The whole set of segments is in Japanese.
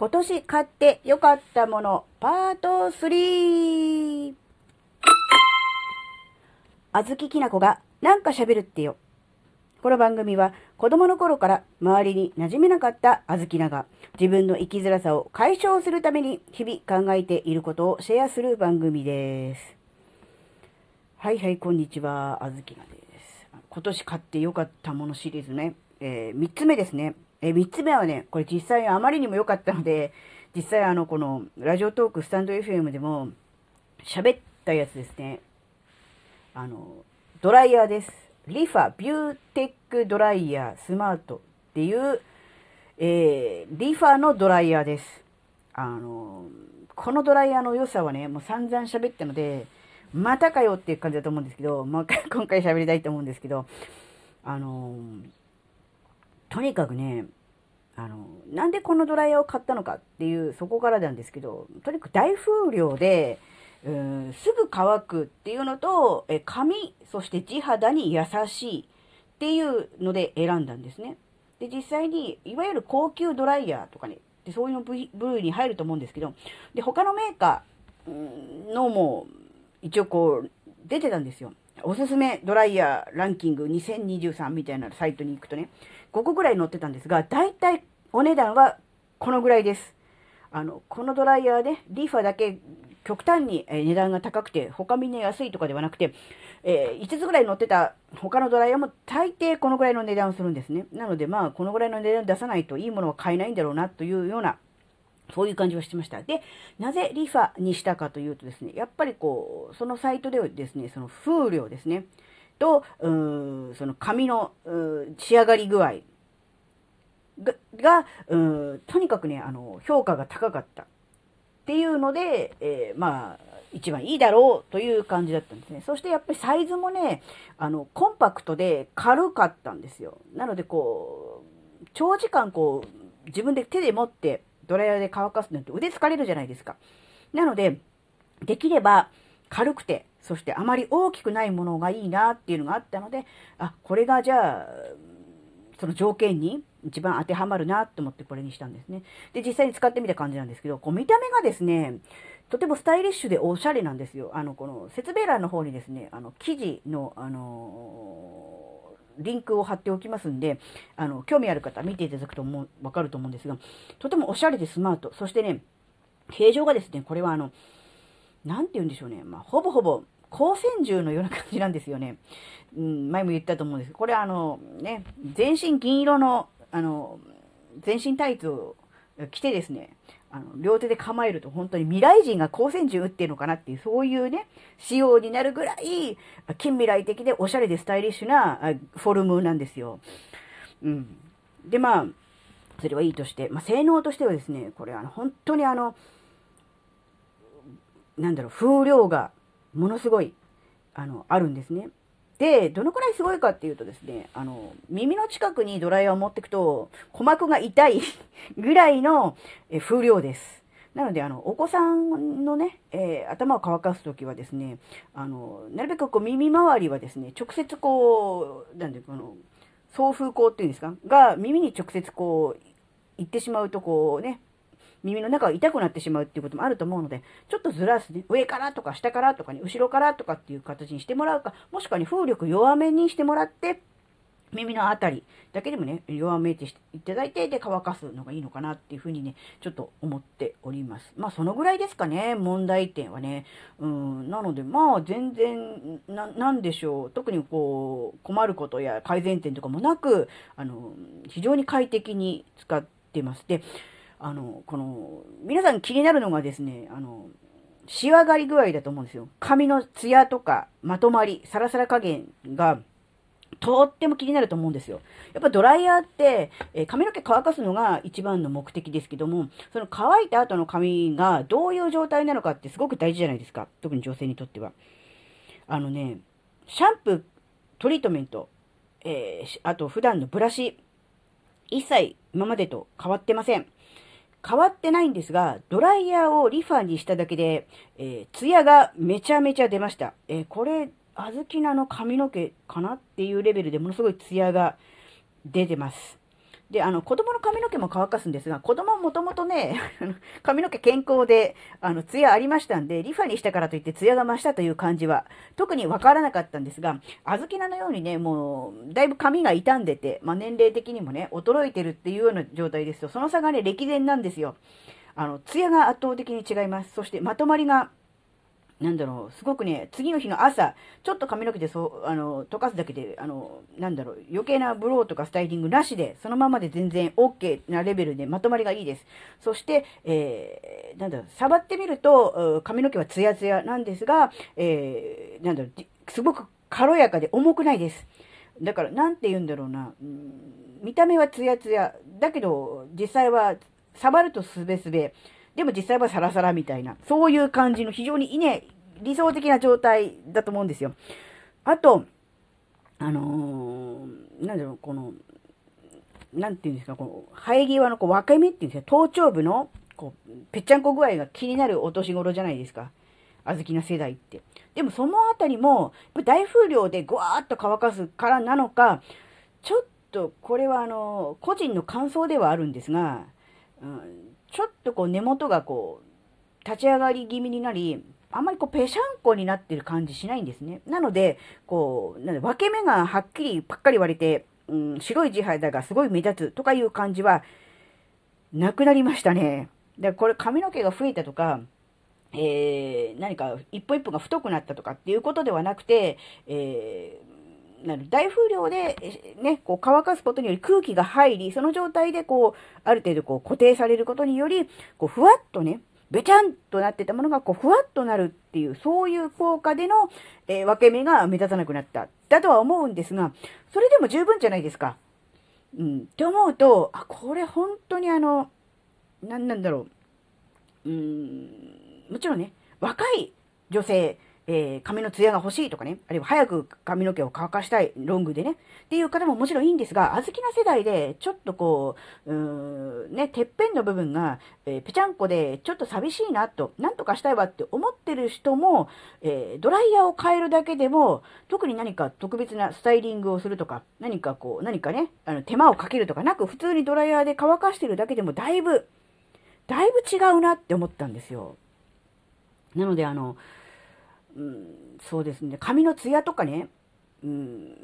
今年買って良かったもの、パート3。あずききなこがなんか喋るってよ。この番組は子供の頃から周りに馴染めなかったあずきなが自分の生きづらさを解消するために日々考えていることをシェアする番組です。はいはい、こんにちは。あずきなです。今年買って良かったものシリーズね。えー、3つ目ですね。えー、3つ目はね、これ実際あまりにも良かったので、実際あの、このラジオトークスタンド FM でも喋ったやつですね。あの、ドライヤーです。リファビューテックドライヤースマートっていう、えー、リファのドライヤーです。あの、このドライヤーの良さはね、もう散々喋ったので、またかよっていう感じだと思うんですけど、まあ、今回喋りたいと思うんですけど、あのとにかくね、あの、なんでこのドライヤーを買ったのかっていう、そこからなんですけど、とにかく大風量で、うん、すぐ乾くっていうのと、え髪、そして地肌に優しいっていうので選んだんですね。で、実際に、いわゆる高級ドライヤーとかね、でそういうの部類に入ると思うんですけど、で、他のメーカーのも、一応こう、出てたんですよ。おすすめドライヤーランキング2023みたいなサイトに行くとね、5個ぐらい載ってたんですが、大体お値段はこのぐらいです。あの、このドライヤーで、リーファだけ極端に値段が高くて、他みんな安いとかではなくて、えー、5つぐらい乗ってた他のドライヤーも大抵このぐらいの値段をするんですね。なのでまあ、このぐらいの値段出さないといいものは買えないんだろうなというようなそういう感じはしてました。で、なぜリファにしたかというとですね、やっぱりこう、そのサイトではですね、その風量ですね、と、その髪の仕上がり具合が、うとにかくね、あの、評価が高かったっていうので、えー、まあ、一番いいだろうという感じだったんですね。そしてやっぱりサイズもね、あの、コンパクトで軽かったんですよ。なのでこう、長時間こう、自分で手で持ってドライヤーで乾かすなんて腕疲れるじゃないですか。なので、できれば軽くて、そしてあまり大きくないものがいいなっていうのがあったので、あ、これがじゃあ、その条件に一番当てはまるなと思ってこれにしたんですね。で、実際に使ってみた感じなんですけど、こう見た目がですね、とてもスタイリッシュでおしゃれなんですよ。あの、この説明欄の方にですね、あの、記事の、あのリンクを貼っておきますんで、あの、興味ある方見ていただくと思う、わかると思うんですが、とてもおしゃれでスマート。そしてね、形状がですね、これはあの、なんて言うんでしょうね。まあ、ほぼほぼ、光線銃のような感じなんですよね。うん、前も言ったと思うんですこれあの、ね、全身銀色の、あの、全身タイツを着てですね、あの、両手で構えると本当に未来人が光線銃撃ってるのかなっていう、そういうね、仕様になるぐらい、近未来的でおしゃれでスタイリッシュなフォルムなんですよ。うん。で、まあ、それはいいとして、まあ、性能としてはですね、これあの、本当にあの、なんだろう、風量がものすごい、あの、あるんですね。で、どのくらいすごいかっていうとですね、あの、耳の近くにドライヤーを持ってくと、鼓膜が痛い ぐらいの風量です。なので、あの、お子さんのね、えー、頭を乾かすときはですね、あの、なるべくこう耳周りはですね、直接こう、なんで、この、送風口っていうんですか？が、耳に直接こう、行ってしまうとこうね、耳の中が痛くなってしまうっていうこともあると思うので、ちょっとずらすね、上からとか下からとかに、後ろからとかっていう形にしてもらうか、もしくはね、風力弱めにしてもらって、耳のあたりだけでもね、弱めていただいて、で、乾かすのがいいのかなっていうふうにね、ちょっと思っております。まあ、そのぐらいですかね、問題点はね。うん、なので、まあ、全然、な、なんでしょう。特にこう、困ることや改善点とかもなく、あの、非常に快適に使ってます。で、あの、この、皆さん気になるのがですね、あの、仕上がり具合だと思うんですよ。髪のツヤとか、まとまり、サラサラ加減が、とっても気になると思うんですよ。やっぱドライヤーって、えー、髪の毛乾かすのが一番の目的ですけども、その乾いた後の髪がどういう状態なのかってすごく大事じゃないですか。特に女性にとっては。あのね、シャンプー、トリートメント、えー、あと普段のブラシ、一切今までと変わってません。変わってないんですが、ドライヤーをリファにしただけで、えー、ツヤがめちゃめちゃ出ました。えー、これ、小豆菜の髪の毛かなっていうレベルでものすごいツヤが出てます。で、あの、子供の髪の毛も乾かすんですが、子供もともとね、髪の毛健康で、あの、ツヤありましたんで、リファにしたからといってツヤが増したという感じは、特にわからなかったんですが、あずきなのようにね、もう、だいぶ髪が傷んでて、まあ、年齢的にもね、衰えてるっていうような状態ですと、その差がね、歴然なんですよ。あの、ツヤが圧倒的に違います。そして、まとまりが、なんだろう、すごくね、次の日の朝、ちょっと髪の毛でそう、あの、溶かすだけで、あの、なんだろう、余計なブローとかスタイリングなしで、そのままで全然 OK なレベルでまとまりがいいです。そして、えー、なんだろう、触ってみると、髪の毛はツヤツヤなんですが、えー、なんだろう、すごく軽やかで重くないです。だから、なんて言うんだろうな、うん、見た目はツヤツヤ、だけど、実際は、触るとすべすべ、でも実際はサラサラみたいな、そういう感じの非常にね、理想的な状態だと思うんですよ。あと、あのー、なんだろう、この、なんていうんですか、この、生え際のこう分け目っていうんですか、頭頂部の、こう、ぺっちゃんこ具合が気になるお年頃じゃないですか。小豆な世代って。でもそのあたりも、大風量でぐわーっと乾かすからなのか、ちょっとこれはあの、個人の感想ではあるんですが、うん、ちょっとこう根元がこう、立ち上がり気味になり、あんまりこう、ぺしゃんこになってる感じしないんですね。なので、こう、なんで分け目がはっきりパッカリ割れて、うん、白い地肌がすごい目立つとかいう感じは、なくなりましたね。で、これ髪の毛が増えたとか、えー、何か一歩一歩が太くなったとかっていうことではなくて、え、なる大風量で、ね、こう乾かすことにより空気が入り、その状態でこう、ある程度こう固定されることにより、こうふわっとね、べちゃんとなってたものがこうふわっとなるっていう、そういう効果での、えー、分け目が目立たなくなった。だとは思うんですが、それでも十分じゃないですか。うん。って思うと、あ、これ本当にあの、何なんだろう。うん、もちろんね、若い女性、えー、髪のツヤが欲しいとかね、あるいは早く髪の毛を乾かしたい、ロングでね、っていう方ももちろんいいんですが、小豆な世代で、ちょっとこう、うーん、ね、てっぺんの部分が、えー、ぺちゃんこで、ちょっと寂しいなと、なんとかしたいわって思ってる人も、えー、ドライヤーを変えるだけでも、特に何か特別なスタイリングをするとか、何かこう、何かね、あの、手間をかけるとかなく、普通にドライヤーで乾かしてるだけでも、だいぶ、だいぶ違うなって思ったんですよ。なので、あの、うん、そうですね、髪のツヤとかね、うん、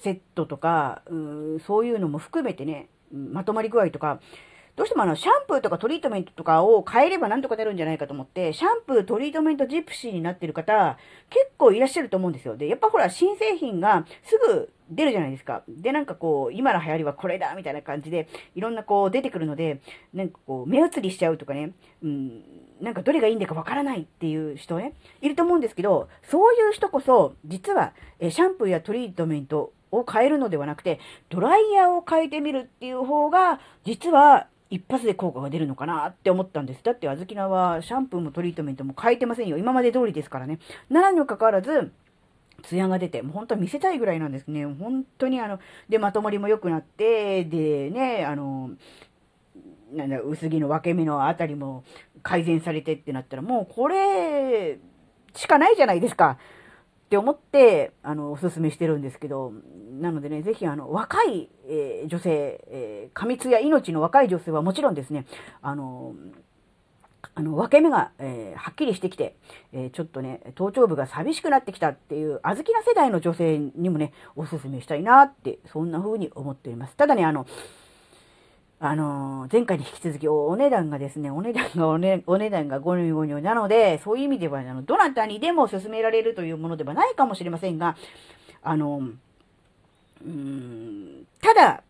セットとか、うん、そういうのも含めてね、まとまり具合とか、どうしてもあの、シャンプーとかトリートメントとかを変えればなんとかなるんじゃないかと思って、シャンプー、トリートメント、ジプシーになってる方、結構いらっしゃると思うんですよ。で、やっぱほら、新製品がすぐ出るじゃないですか。で、なんかこう、今の流行りはこれだみたいな感じで、いろんなこう出てくるので、なんかこう、目移りしちゃうとかね、うん、なんかどれがいいんだかわからないっていう人ね、いると思うんですけど、そういう人こそ、実は、えシャンプーやトリートメントを変えるのではなくて、ドライヤーを変えてみるっていう方が、実は一発で効果が出るのかなって思ったんです。だって、あずきなはシャンプーもトリートメントも変えてませんよ。今まで通りですからね。ならにもかかわらず、ツヤが出て、もう本当見せたいぐらいなんですね。本当にあの、で、まとまりも良くなって、で、ね、あの、なんだ、薄着の分け目のあたりも改善されてってなったら、もうこれしかないじゃないですか。って思って、あの、おすすめしてるんですけど、なのでね、ぜひ、あの、若い、えー、女性、えー、過密や命の若い女性はもちろんですね、あの、あの、分け目が、えー、はっきりしてきて、えー、ちょっとね、頭頂部が寂しくなってきたっていう、小豆な世代の女性にもね、おすすめしたいなって、そんな風に思っております。ただね、あの、あのー、前回に引き続きお、お値段がですね、お値段がお,、ね、お値段がゴニョゴニョなので、そういう意味では、あの、どなたにでも勧められるというものではないかもしれませんが、あの、うん、ただ、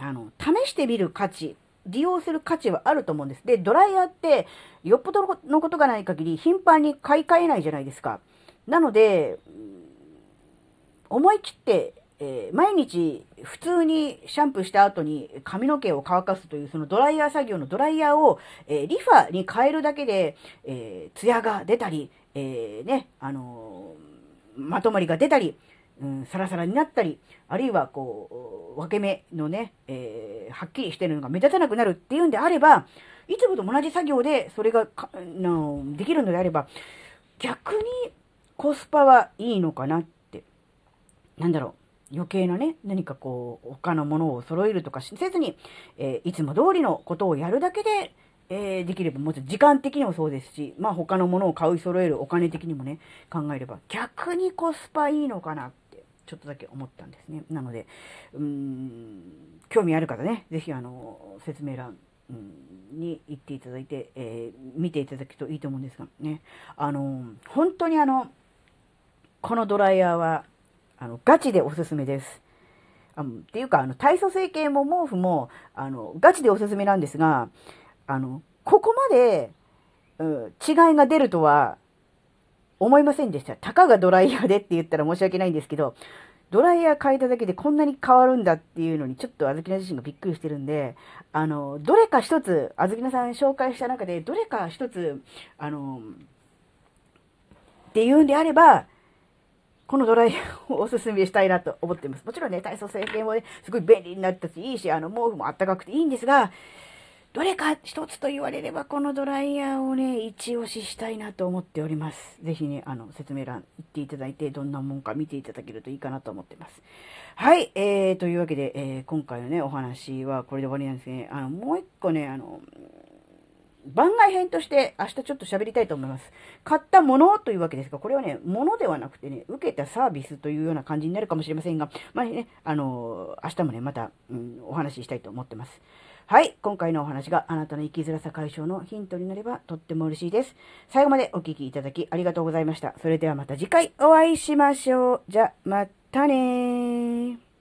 あの、試してみる価値、利用する価値はあると思うんです。で、ドライヤーって、よっぽどのことがない限り、頻繁に買い替えないじゃないですか。なので、思い切ってえー、毎日普通にシャンプーした後に髪の毛を乾かすというそのドライヤー作業のドライヤーを、えー、リファに変えるだけで、えー、ツヤが出たり、えー、ね、あのまとまりが出たり、うん、サラサラになったり、あるいはこう、分け目のね、えはっきりしてるのが目立たなくなるっていうんであれば、いつもと同じ作業でそれがのできるのであれば、逆にコスパはいいのかなって。なんだろう。余計なね、何かこう、他のものを揃えるとかせずに、えー、いつも通りのことをやるだけで、えー、できれば、もちろん時間的にもそうですし、まあ他のものを買い揃えるお金的にもね、考えれば、逆にコスパいいのかなって、ちょっとだけ思ったんですね。なので、うん、興味ある方ね、ぜひあの、説明欄、に行っていただいて、えー、見ていただくといいと思うんですがね、あの、本当にあの、このドライヤーは、あの、ガチでおすすめです。あっていうか、あの、体組成系も毛布も、あの、ガチでおすすめなんですが、あの、ここまで、うん、違いが出るとは思いませんでした。たかがドライヤーでって言ったら申し訳ないんですけど、ドライヤー変えただけでこんなに変わるんだっていうのに、ちょっとあずきな自身がびっくりしてるんで、あの、どれか一つ、あずきなさん紹介した中で、どれか一つ、あの、っていうんであれば、このドライヤーをおすすめしたいなと思ってます。もちろんね、体操成形もね、すごい便利になったし、いいし、あの、毛布もあったかくていいんですが、どれか一つと言われれば、このドライヤーをね、一押ししたいなと思っております。ぜひね、あの、説明欄行っていただいて、どんなもんか見ていただけるといいかなと思ってます。はい、えー、というわけで、えー、今回のね、お話はこれで終わりなんですね。あの、もう一個ね、あの、番外編として明日ちょっと喋りたいと思います。買ったものというわけですが、これはね、ものではなくてね、受けたサービスというような感じになるかもしれませんが、まあね、あの、明日もね、また、うん、お話ししたいと思ってます。はい、今回のお話があなたの生きづらさ解消のヒントになればとっても嬉しいです。最後までお聴きいただきありがとうございました。それではまた次回お会いしましょう。じゃ、またねー。